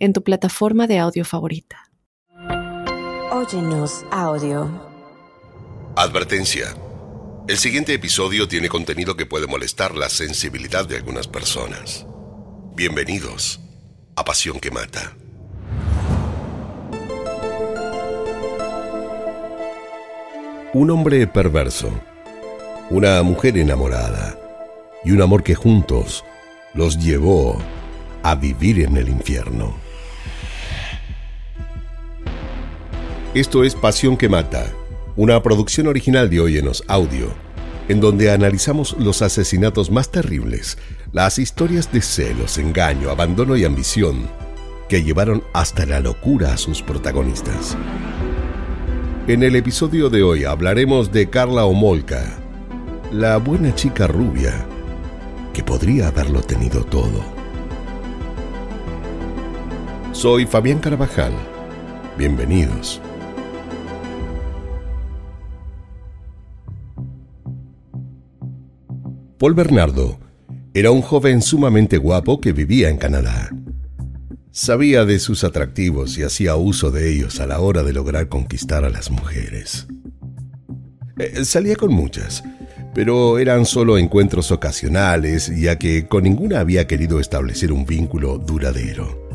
en tu plataforma de audio favorita. Óyenos audio. Advertencia. El siguiente episodio tiene contenido que puede molestar la sensibilidad de algunas personas. Bienvenidos a Pasión que Mata. Un hombre perverso, una mujer enamorada y un amor que juntos los llevó a vivir en el infierno. Esto es Pasión que Mata, una producción original de Óyenos Audio, en donde analizamos los asesinatos más terribles, las historias de celos, engaño, abandono y ambición que llevaron hasta la locura a sus protagonistas. En el episodio de hoy hablaremos de Carla Omolka, la buena chica rubia que podría haberlo tenido todo. Soy Fabián Carvajal. Bienvenidos. Paul Bernardo era un joven sumamente guapo que vivía en Canadá. Sabía de sus atractivos y hacía uso de ellos a la hora de lograr conquistar a las mujeres. Eh, salía con muchas, pero eran solo encuentros ocasionales, ya que con ninguna había querido establecer un vínculo duradero.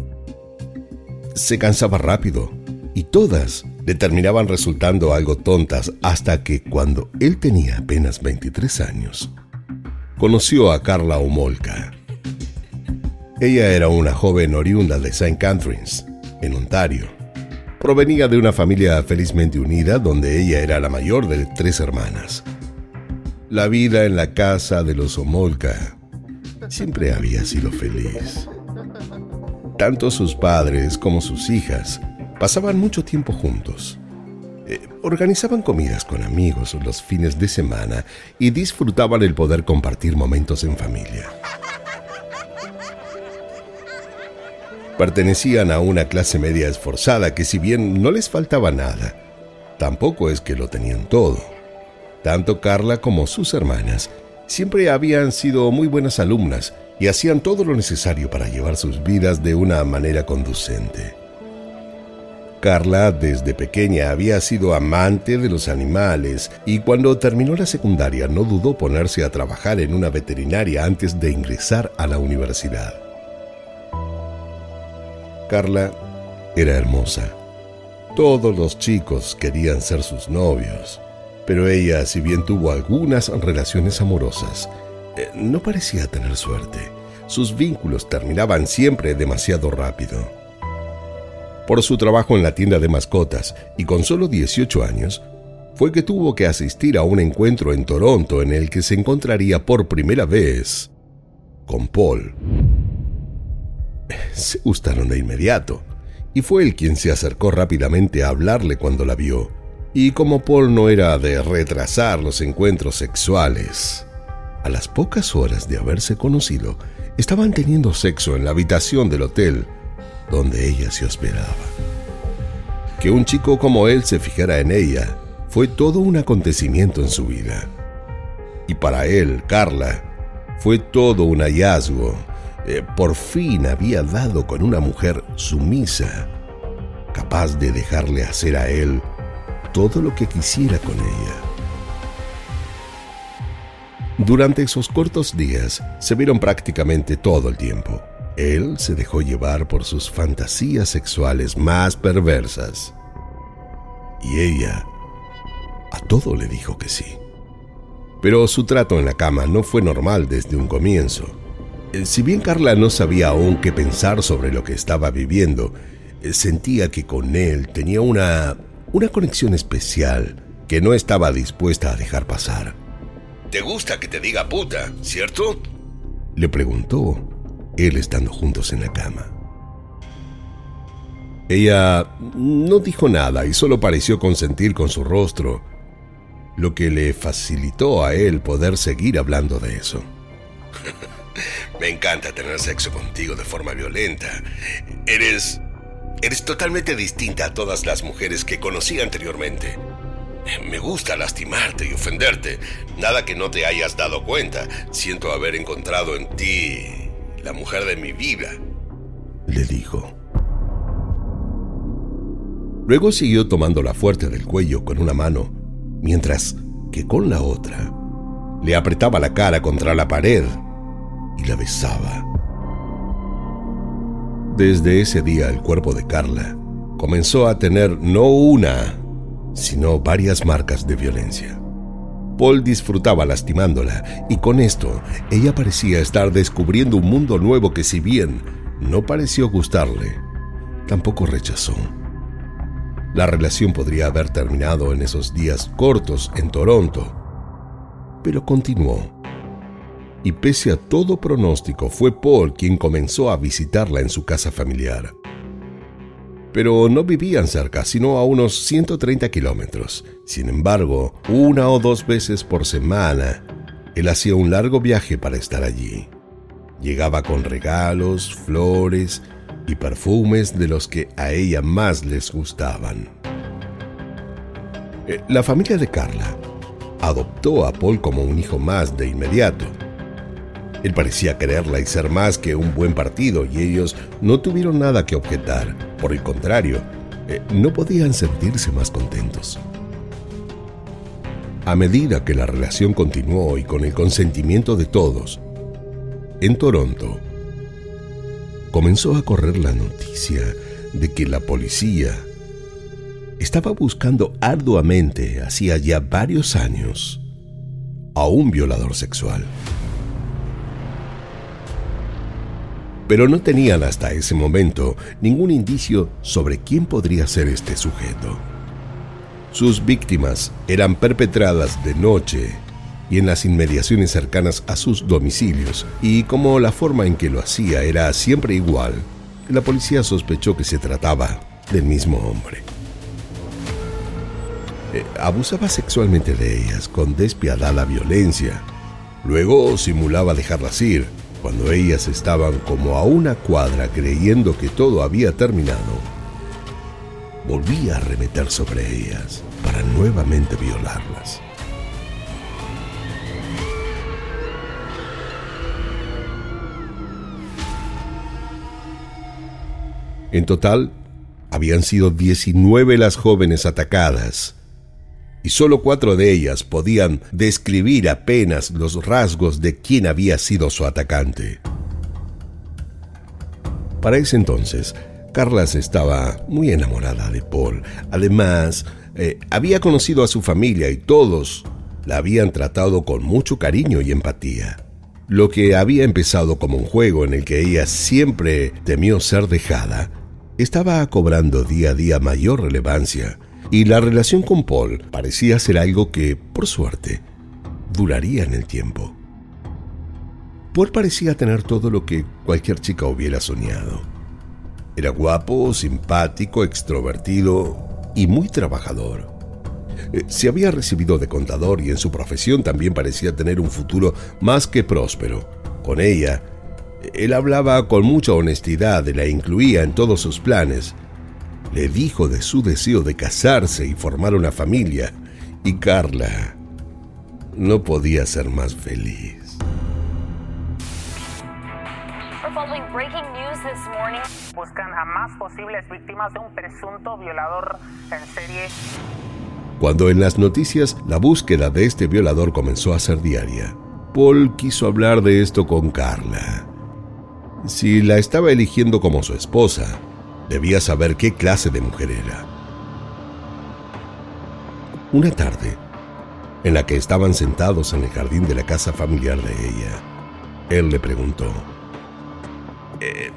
Se cansaba rápido, y todas le terminaban resultando algo tontas hasta que cuando él tenía apenas 23 años, conoció a Carla Omolka. Ella era una joven oriunda de St. Catharines, en Ontario. Provenía de una familia felizmente unida donde ella era la mayor de tres hermanas. La vida en la casa de los Omolka siempre había sido feliz. Tanto sus padres como sus hijas pasaban mucho tiempo juntos. Eh, organizaban comidas con amigos los fines de semana y disfrutaban el poder compartir momentos en familia. Pertenecían a una clase media esforzada que si bien no les faltaba nada, tampoco es que lo tenían todo. Tanto Carla como sus hermanas siempre habían sido muy buenas alumnas y hacían todo lo necesario para llevar sus vidas de una manera conducente. Carla desde pequeña había sido amante de los animales y cuando terminó la secundaria no dudó ponerse a trabajar en una veterinaria antes de ingresar a la universidad. Carla era hermosa. Todos los chicos querían ser sus novios, pero ella, si bien tuvo algunas relaciones amorosas, eh, no parecía tener suerte. Sus vínculos terminaban siempre demasiado rápido por su trabajo en la tienda de mascotas y con solo 18 años, fue que tuvo que asistir a un encuentro en Toronto en el que se encontraría por primera vez con Paul. Se gustaron de inmediato, y fue él quien se acercó rápidamente a hablarle cuando la vio. Y como Paul no era de retrasar los encuentros sexuales, a las pocas horas de haberse conocido, estaban teniendo sexo en la habitación del hotel donde ella se hospedaba. Que un chico como él se fijara en ella fue todo un acontecimiento en su vida. Y para él, Carla, fue todo un hallazgo. Eh, por fin había dado con una mujer sumisa, capaz de dejarle hacer a él todo lo que quisiera con ella. Durante esos cortos días se vieron prácticamente todo el tiempo. Él se dejó llevar por sus fantasías sexuales más perversas. Y ella a todo le dijo que sí. Pero su trato en la cama no fue normal desde un comienzo. Eh, si bien Carla no sabía aún qué pensar sobre lo que estaba viviendo, eh, sentía que con él tenía una, una conexión especial que no estaba dispuesta a dejar pasar. ¿Te gusta que te diga puta, cierto? Le preguntó él estando juntos en la cama. Ella no dijo nada y solo pareció consentir con su rostro, lo que le facilitó a él poder seguir hablando de eso. Me encanta tener sexo contigo de forma violenta. Eres... Eres totalmente distinta a todas las mujeres que conocí anteriormente. Me gusta lastimarte y ofenderte. Nada que no te hayas dado cuenta. Siento haber encontrado en ti la mujer de mi vida. Le dijo. Luego siguió tomándola fuerte del cuello con una mano, mientras que con la otra le apretaba la cara contra la pared y la besaba. Desde ese día el cuerpo de Carla comenzó a tener no una, sino varias marcas de violencia. Paul disfrutaba lastimándola y con esto ella parecía estar descubriendo un mundo nuevo que si bien no pareció gustarle, tampoco rechazó. La relación podría haber terminado en esos días cortos en Toronto, pero continuó. Y pese a todo pronóstico, fue Paul quien comenzó a visitarla en su casa familiar pero no vivían cerca, sino a unos 130 kilómetros. Sin embargo, una o dos veces por semana, él hacía un largo viaje para estar allí. Llegaba con regalos, flores y perfumes de los que a ella más les gustaban. Eh, la familia de Carla adoptó a Paul como un hijo más de inmediato. Él parecía quererla y ser más que un buen partido y ellos no tuvieron nada que objetar. Por el contrario, eh, no podían sentirse más contentos. A medida que la relación continuó y con el consentimiento de todos, en Toronto comenzó a correr la noticia de que la policía estaba buscando arduamente, hacía ya varios años, a un violador sexual. Pero no tenían hasta ese momento ningún indicio sobre quién podría ser este sujeto. Sus víctimas eran perpetradas de noche y en las inmediaciones cercanas a sus domicilios, y como la forma en que lo hacía era siempre igual, la policía sospechó que se trataba del mismo hombre. Eh, abusaba sexualmente de ellas con despiadada violencia. Luego simulaba dejarlas ir, cuando ellas estaban como a una cuadra creyendo que todo había terminado, volvía a arremeter sobre ellas para nuevamente violarlas. En total, habían sido 19 las jóvenes atacadas y solo cuatro de ellas podían describir apenas los rasgos de quién había sido su atacante. Para ese entonces, Carlas estaba muy enamorada de Paul. Además, eh, había conocido a su familia y todos la habían tratado con mucho cariño y empatía. Lo que había empezado como un juego en el que ella siempre temió ser dejada, estaba cobrando día a día mayor relevancia y la relación con Paul parecía ser algo que, por suerte, duraría en el tiempo. Paul parecía tener todo lo que cualquier chica hubiera soñado. Era guapo, simpático, extrovertido y muy trabajador. Eh, se había recibido de contador y en su profesión también parecía tener un futuro más que próspero. Con ella, él hablaba con mucha honestidad y la incluía en todos sus planes, le dijo de su deseo de casarse y formar una familia, y Carla no podía ser más feliz. buscan a más posibles víctimas de un presunto violador en serie. Cuando en las noticias la búsqueda de este violador comenzó a ser diaria, Paul quiso hablar de esto con Carla. Si la estaba eligiendo como su esposa, Debía saber qué clase de mujer era. Una tarde, en la que estaban sentados en el jardín de la casa familiar de ella, él le preguntó, eh,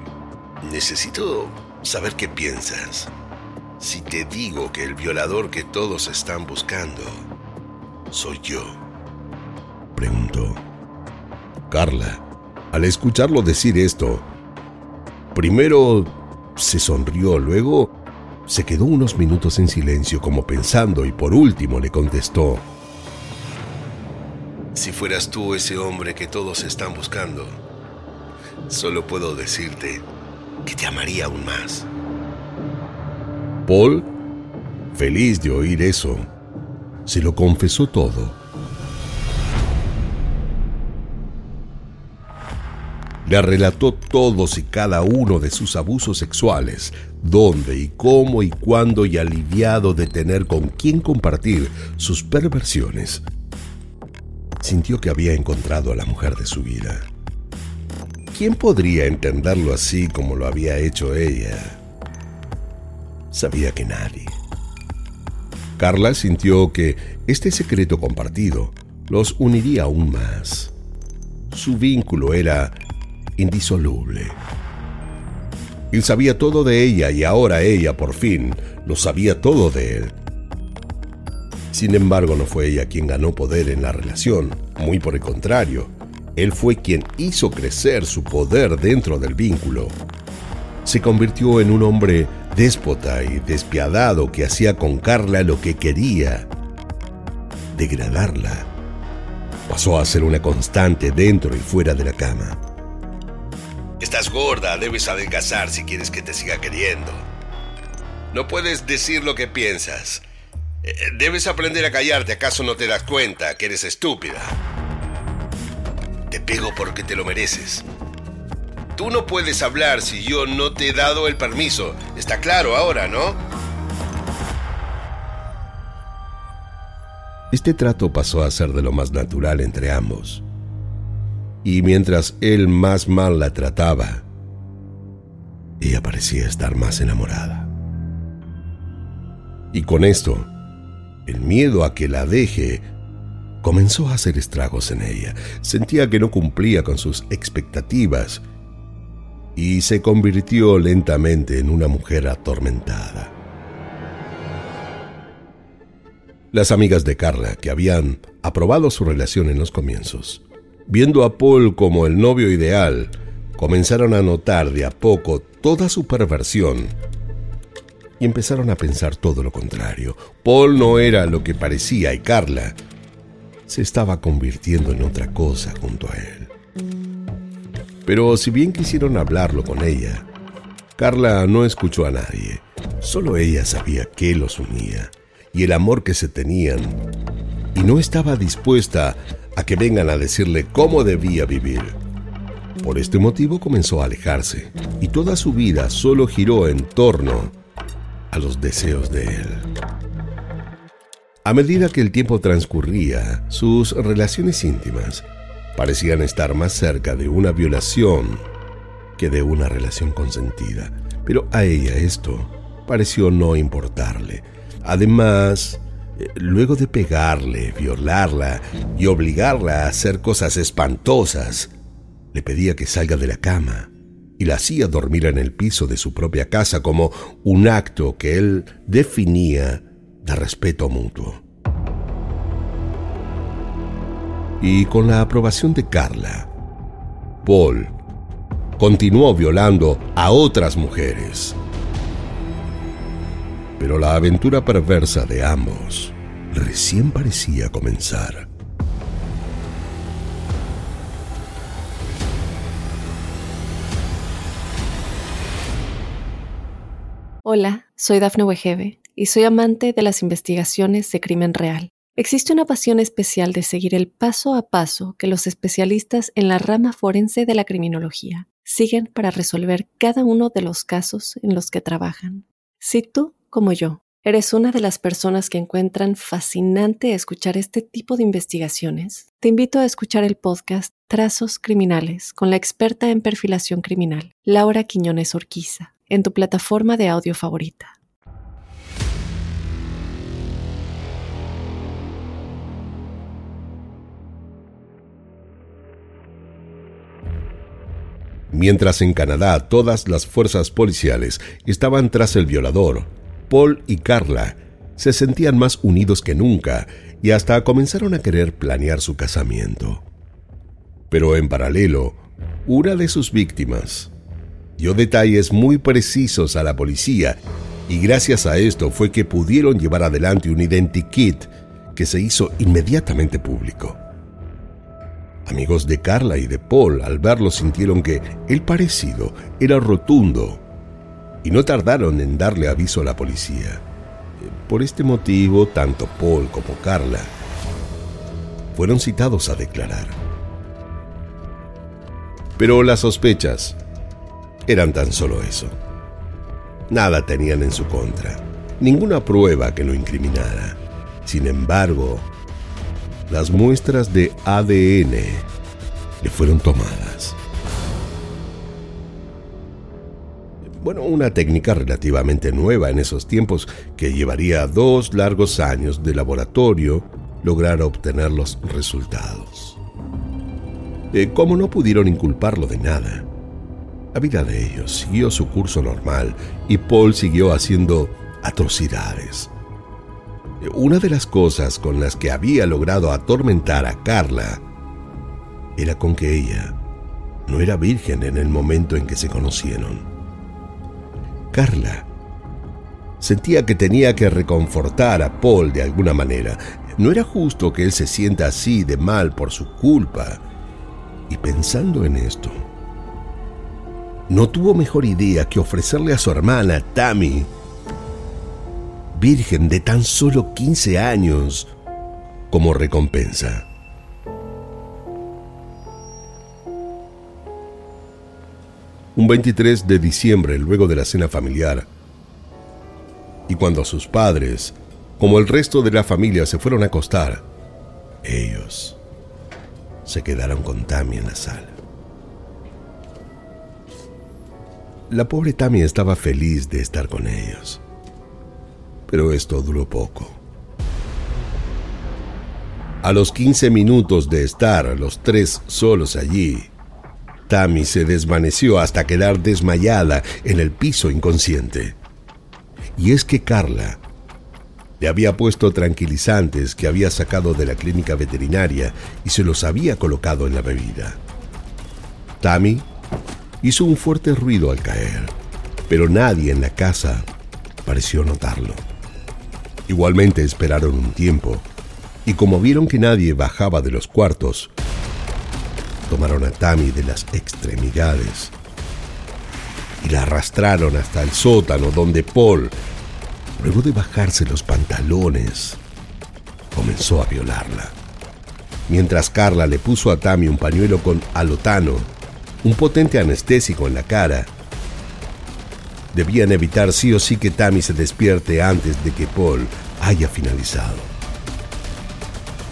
necesito saber qué piensas. Si te digo que el violador que todos están buscando soy yo. Preguntó. Carla, al escucharlo decir esto, primero se sonrió, luego se quedó unos minutos en silencio como pensando y por último le contestó, Si fueras tú ese hombre que todos están buscando, solo puedo decirte que te amaría aún más. Paul, feliz de oír eso, se lo confesó todo. Le relató todos y cada uno de sus abusos sexuales, dónde y cómo y cuándo y aliviado de tener con quién compartir sus perversiones. Sintió que había encontrado a la mujer de su vida. ¿Quién podría entenderlo así como lo había hecho ella? sabía que nadie. Carla sintió que este secreto compartido los uniría aún más. Su vínculo era indisoluble. Él sabía todo de ella y ahora ella por fin lo sabía todo de él. Sin embargo, no fue ella quien ganó poder en la relación, muy por el contrario, él fue quien hizo crecer su poder dentro del vínculo. Se convirtió en un hombre déspota y despiadado que hacía con Carla lo que quería, degradarla. Pasó a ser una constante dentro y fuera de la cama. Estás gorda, debes adelgazar si quieres que te siga queriendo. No puedes decir lo que piensas. Eh, debes aprender a callarte, ¿acaso no te das cuenta que eres estúpida? Te pego porque te lo mereces. Tú no puedes hablar si yo no te he dado el permiso. Está claro ahora, ¿no? Este trato pasó a ser de lo más natural entre ambos. Y mientras él más mal la trataba, ella parecía estar más enamorada. Y con esto, el miedo a que la deje comenzó a hacer estragos en ella. Sentía que no cumplía con sus expectativas y se convirtió lentamente en una mujer atormentada. Las amigas de Carla, que habían aprobado su relación en los comienzos, viendo a Paul como el novio ideal, comenzaron a notar de a poco toda su perversión y empezaron a pensar todo lo contrario. Paul no era lo que parecía y Carla se estaba convirtiendo en otra cosa junto a él. Pero si bien quisieron hablarlo con ella, Carla no escuchó a nadie. Solo ella sabía qué los unía y el amor que se tenían. Y no estaba dispuesta a que vengan a decirle cómo debía vivir. Por este motivo comenzó a alejarse y toda su vida solo giró en torno a los deseos de él. A medida que el tiempo transcurría, sus relaciones íntimas parecían estar más cerca de una violación que de una relación consentida. Pero a ella esto pareció no importarle. Además, luego de pegarle, violarla y obligarla a hacer cosas espantosas, le pedía que salga de la cama y la hacía dormir en el piso de su propia casa como un acto que él definía de respeto mutuo. y con la aprobación de Carla, Paul continuó violando a otras mujeres. Pero la aventura perversa de ambos recién parecía comenzar. Hola, soy Dafne Wegebe y soy amante de las investigaciones de crimen real. Existe una pasión especial de seguir el paso a paso que los especialistas en la rama forense de la criminología siguen para resolver cada uno de los casos en los que trabajan. Si tú, como yo, eres una de las personas que encuentran fascinante escuchar este tipo de investigaciones, te invito a escuchar el podcast Trazos Criminales con la experta en perfilación criminal, Laura Quiñones Orquiza, en tu plataforma de audio favorita. Mientras en Canadá todas las fuerzas policiales estaban tras el violador, Paul y Carla se sentían más unidos que nunca y hasta comenzaron a querer planear su casamiento. Pero en paralelo, una de sus víctimas dio detalles muy precisos a la policía y gracias a esto fue que pudieron llevar adelante un identikit que se hizo inmediatamente público. Amigos de Carla y de Paul al verlo sintieron que el parecido era rotundo y no tardaron en darle aviso a la policía. Por este motivo, tanto Paul como Carla fueron citados a declarar. Pero las sospechas eran tan solo eso. Nada tenían en su contra, ninguna prueba que lo incriminara. Sin embargo, las muestras de ADN le fueron tomadas. Bueno, una técnica relativamente nueva en esos tiempos que llevaría dos largos años de laboratorio lograr obtener los resultados. Eh, como no pudieron inculparlo de nada, la vida de ellos siguió su curso normal y Paul siguió haciendo atrocidades. Una de las cosas con las que había logrado atormentar a Carla era con que ella no era virgen en el momento en que se conocieron. Sentía que tenía que reconfortar a Paul de alguna manera. No era justo que él se sienta así de mal por su culpa. Y pensando en esto, no tuvo mejor idea que ofrecerle a su hermana, Tammy, virgen de tan solo 15 años, como recompensa. Un 23 de diciembre, luego de la cena familiar, y cuando sus padres, como el resto de la familia, se fueron a acostar, ellos se quedaron con Tammy en la sala. La pobre Tammy estaba feliz de estar con ellos pero esto duró poco. A los 15 minutos de estar los tres solos allí, Tammy se desvaneció hasta quedar desmayada en el piso inconsciente. Y es que Carla le había puesto tranquilizantes que había sacado de la clínica veterinaria y se los había colocado en la bebida. Tammy hizo un fuerte ruido al caer, pero nadie en la casa pareció notarlo. Igualmente esperaron un tiempo, y como vieron que nadie bajaba de los cuartos, tomaron a Tammy de las extremidades y la arrastraron hasta el sótano donde Paul, luego de bajarse los pantalones, comenzó a violarla. Mientras Carla le puso a Tammy un pañuelo con alotano, un potente anestésico en la cara, Debían evitar sí o sí que Tammy se despierte antes de que Paul haya finalizado.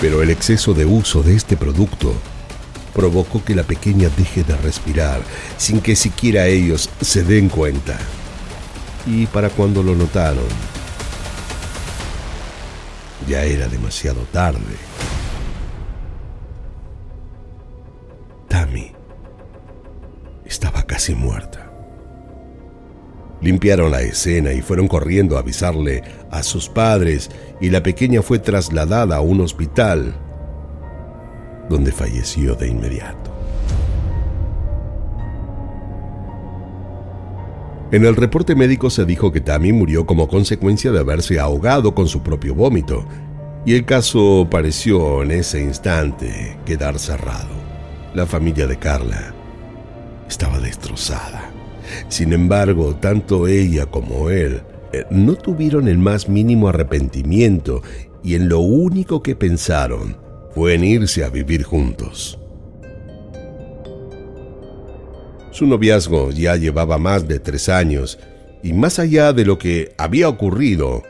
Pero el exceso de uso de este producto provocó que la pequeña deje de respirar sin que siquiera ellos se den cuenta. Y para cuando lo notaron, ya era demasiado tarde. Tammy estaba casi muerta. Limpiaron la escena y fueron corriendo a avisarle a sus padres y la pequeña fue trasladada a un hospital donde falleció de inmediato. En el reporte médico se dijo que Tammy murió como consecuencia de haberse ahogado con su propio vómito, y el caso pareció en ese instante quedar cerrado. La familia de Carla estaba destrozada. Sin embargo, tanto ella como él eh, no tuvieron el más mínimo arrepentimiento y en lo único que pensaron fue en irse a vivir juntos. Su noviazgo ya llevaba más de tres años y más allá de lo que había ocurrido,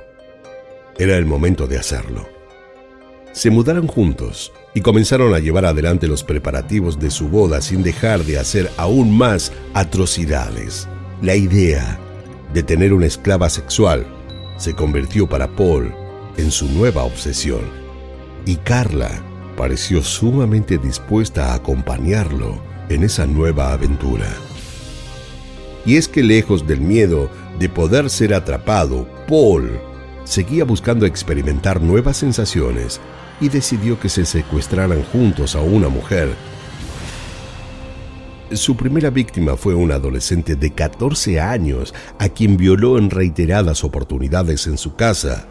era el momento de hacerlo. Se mudaron juntos y comenzaron a llevar adelante los preparativos de su boda sin dejar de hacer aún más atrocidades. La idea de tener una esclava sexual se convirtió para Paul en su nueva obsesión y Carla pareció sumamente dispuesta a acompañarlo en esa nueva aventura. Y es que lejos del miedo de poder ser atrapado, Paul seguía buscando experimentar nuevas sensaciones y decidió que se secuestraran juntos a una mujer Su primera víctima fue un adolescente de 14 años a quien violó en reiteradas oportunidades en su casa,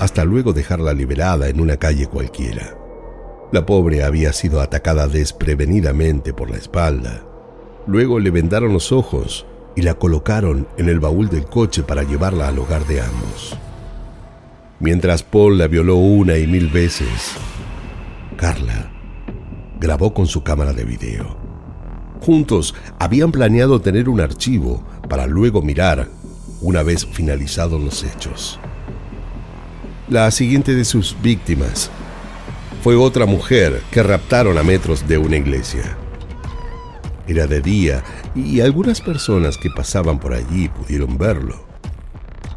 hasta luego dejarla liberada en una calle cualquiera. La pobre había sido atacada desprevenidamente por la espalda. Luego le vendaron los ojos y la colocaron en el baúl del coche para llevarla al hogar de ambos. Mientras Paul la violó una y mil veces, Carla grabó con su cámara de video. Juntos habían planeado tener un archivo para luego mirar una vez finalizados los hechos. La siguiente de sus víctimas fue otra mujer que raptaron a metros de una iglesia. Era de día y algunas personas que pasaban por allí pudieron verlo.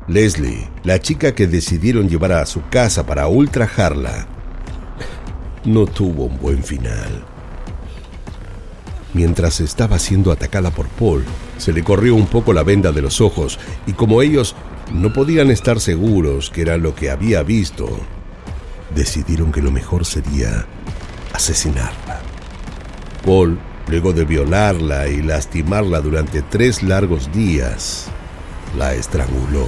Leslie, la chica que decidieron llevar a su casa para ultrajarla, no tuvo un buen final. Mientras estaba siendo atacada por Paul, se le corrió un poco la venda de los ojos y como ellos no podían estar seguros que era lo que había visto, decidieron que lo mejor sería asesinarla. Paul, luego de violarla y lastimarla durante tres largos días, la estranguló.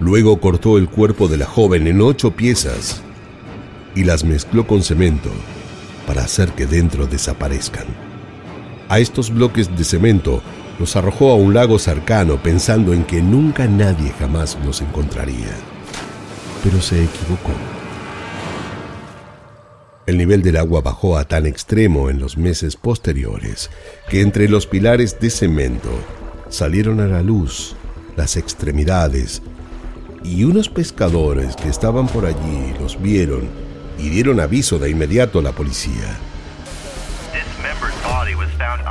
Luego cortó el cuerpo de la joven en ocho piezas y las mezcló con cemento para hacer que dentro desaparezcan. A estos bloques de cemento los arrojó a un lago cercano pensando en que nunca nadie jamás los encontraría. Pero se equivocó. El nivel del agua bajó a tan extremo en los meses posteriores que entre los pilares de cemento salieron a la luz las extremidades y unos pescadores que estaban por allí los vieron y dieron aviso de inmediato a la policía.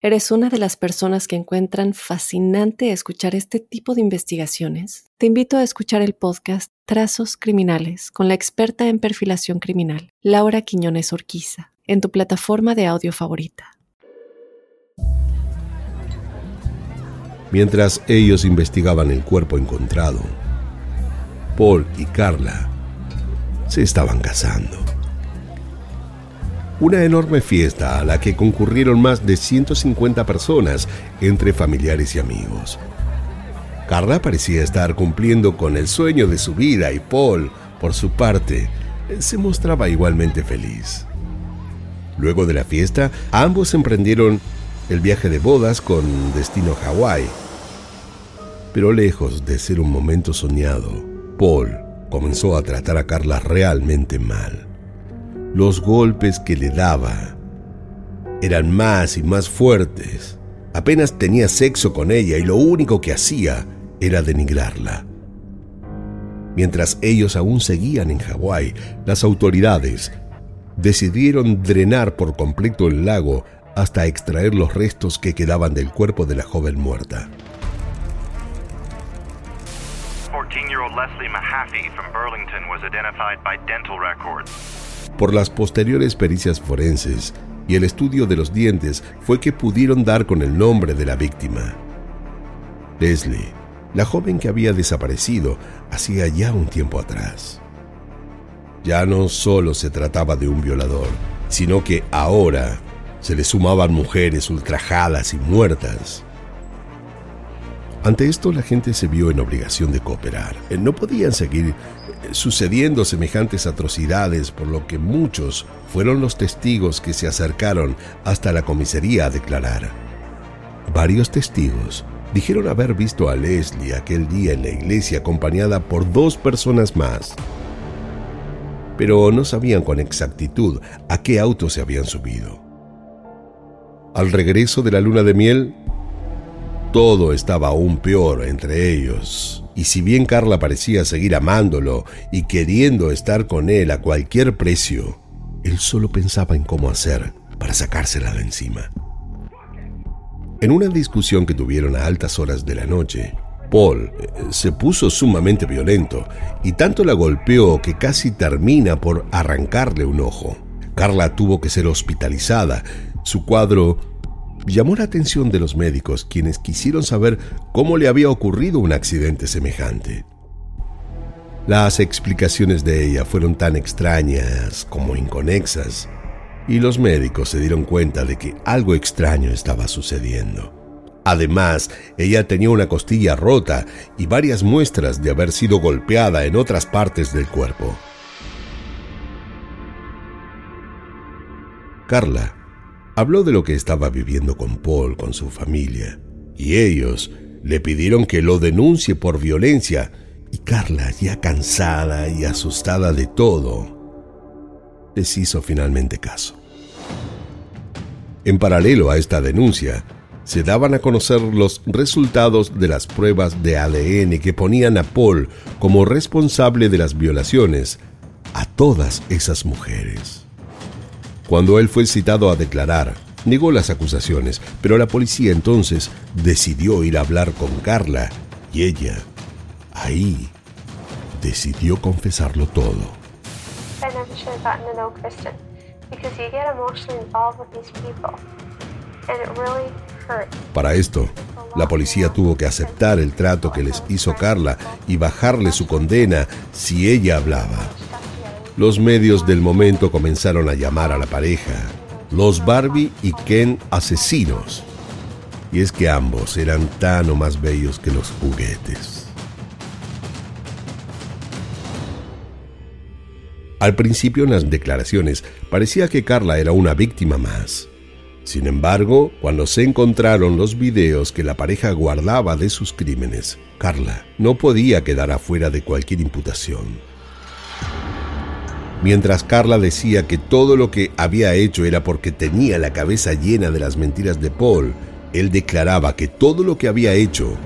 eres una de las personas que encuentran fascinante escuchar este tipo de investigaciones, te invito a escuchar el podcast Trazos Criminales con la experta en perfilación criminal, Laura Quiñones Orquiza, en tu plataforma de audio favorita. Mientras ellos investigaban el cuerpo encontrado, Paul y Carla se estaban casando. Una enorme fiesta a la que concurrieron más de 150 personas entre familiares y amigos. Carla parecía estar cumpliendo con el sueño de su vida y Paul, por su parte, se mostraba igualmente feliz. Luego de la fiesta, ambos emprendieron el viaje de bodas con destino a Hawái. Pero lejos de ser un momento soñado, Paul comenzó a tratar a Carla realmente mal. Los golpes que le daba eran más y más fuertes. Apenas tenía sexo con ella y lo único que hacía era denigrarla. Mientras ellos aún seguían en Hawái, las autoridades decidieron drenar por completo el lago hasta extraer los restos que quedaban del cuerpo de la joven muerta. Por las posteriores pericias forenses y el estudio de los dientes fue que pudieron dar con el nombre de la víctima. Leslie, la joven que había desaparecido hacía ya un tiempo atrás. Ya no solo se trataba de un violador, sino que ahora se le sumaban mujeres ultrajadas y muertas. Ante esto la gente se vio en obligación de cooperar. Eh, no podían seguir sucediendo semejantes atrocidades, por lo que muchos fueron los testigos que se acercaron hasta la comisaría a declarar. Varios testigos dijeron haber visto a Leslie aquel día en la iglesia acompañada por dos personas más, pero no sabían con exactitud a qué auto se habían subido. Al regreso de la luna de miel, todo estaba aún peor entre ellos. Y si bien Carla parecía seguir amándolo y queriendo estar con él a cualquier precio, él solo pensaba en cómo hacer para sacársela de encima. En una discusión que tuvieron a altas horas de la noche, Paul eh, se puso sumamente violento y tanto la golpeó que casi termina por arrancarle un ojo. Carla tuvo que ser hospitalizada. Su cuadro llamó la atención de los médicos, quienes quisieron saber cómo le había ocurrido un accidente semejante. Las explicaciones de ella fueron tan extrañas como inconexas, y los médicos se dieron cuenta de que algo extraño estaba sucediendo. Además, ella tenía una costilla rota y varias muestras de haber sido golpeada en otras partes del cuerpo. Carla habló de lo que estaba viviendo con Paul, con su familia, y ellos le pidieron que lo denuncie por violencia, y Carla, ya cansada y asustada de todo, les hizo finalmente caso. En paralelo a esta denuncia, se daban a conocer los resultados de las pruebas de ADN que ponían a Paul como responsable de las violaciones a todas esas mujeres. Cuando él fue citado a declarar, negó las acusaciones, pero la policía entonces decidió ir a hablar con Carla y ella, ahí, decidió confesarlo todo. Para esto, la policía tuvo que aceptar el trato que les hizo Carla y bajarle su condena si ella hablaba. Los medios del momento comenzaron a llamar a la pareja los Barbie y Ken asesinos. Y es que ambos eran tan o más bellos que los juguetes. Al principio en las declaraciones parecía que Carla era una víctima más. Sin embargo, cuando se encontraron los videos que la pareja guardaba de sus crímenes, Carla no podía quedar afuera de cualquier imputación. Mientras Carla decía que todo lo que había hecho era porque tenía la cabeza llena de las mentiras de Paul, él declaraba que todo lo que había hecho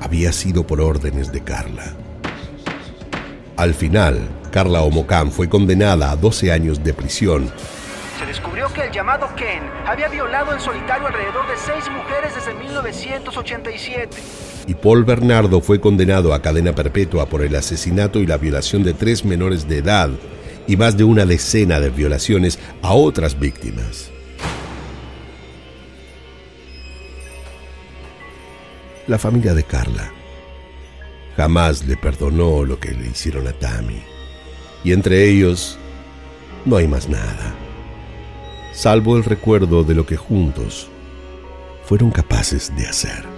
había sido por órdenes de Carla. Al final, Carla Omocán fue condenada a 12 años de prisión se descubrió que el llamado Ken había violado en solitario alrededor de seis mujeres desde 1987. Y Paul Bernardo fue condenado a cadena perpetua por el asesinato y la violación de tres menores de edad y más de una decena de violaciones a otras víctimas. La familia de Carla jamás le perdonó lo que le hicieron a Tammy. Y entre ellos no hay más nada salvo el recuerdo de lo que juntos fueron capaces de hacer.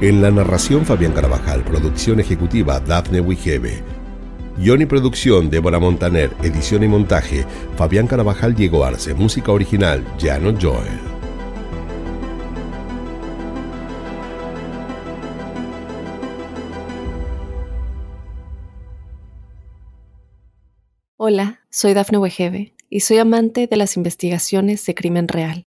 En la narración Fabián Carabajal, producción ejecutiva Daphne Wigebe, guion y producción Débora Montaner, edición y montaje Fabián Carabajal Diego Arce, música original Jano Joel. Hola, soy Dafne Wegebe y soy amante de las investigaciones de crimen real.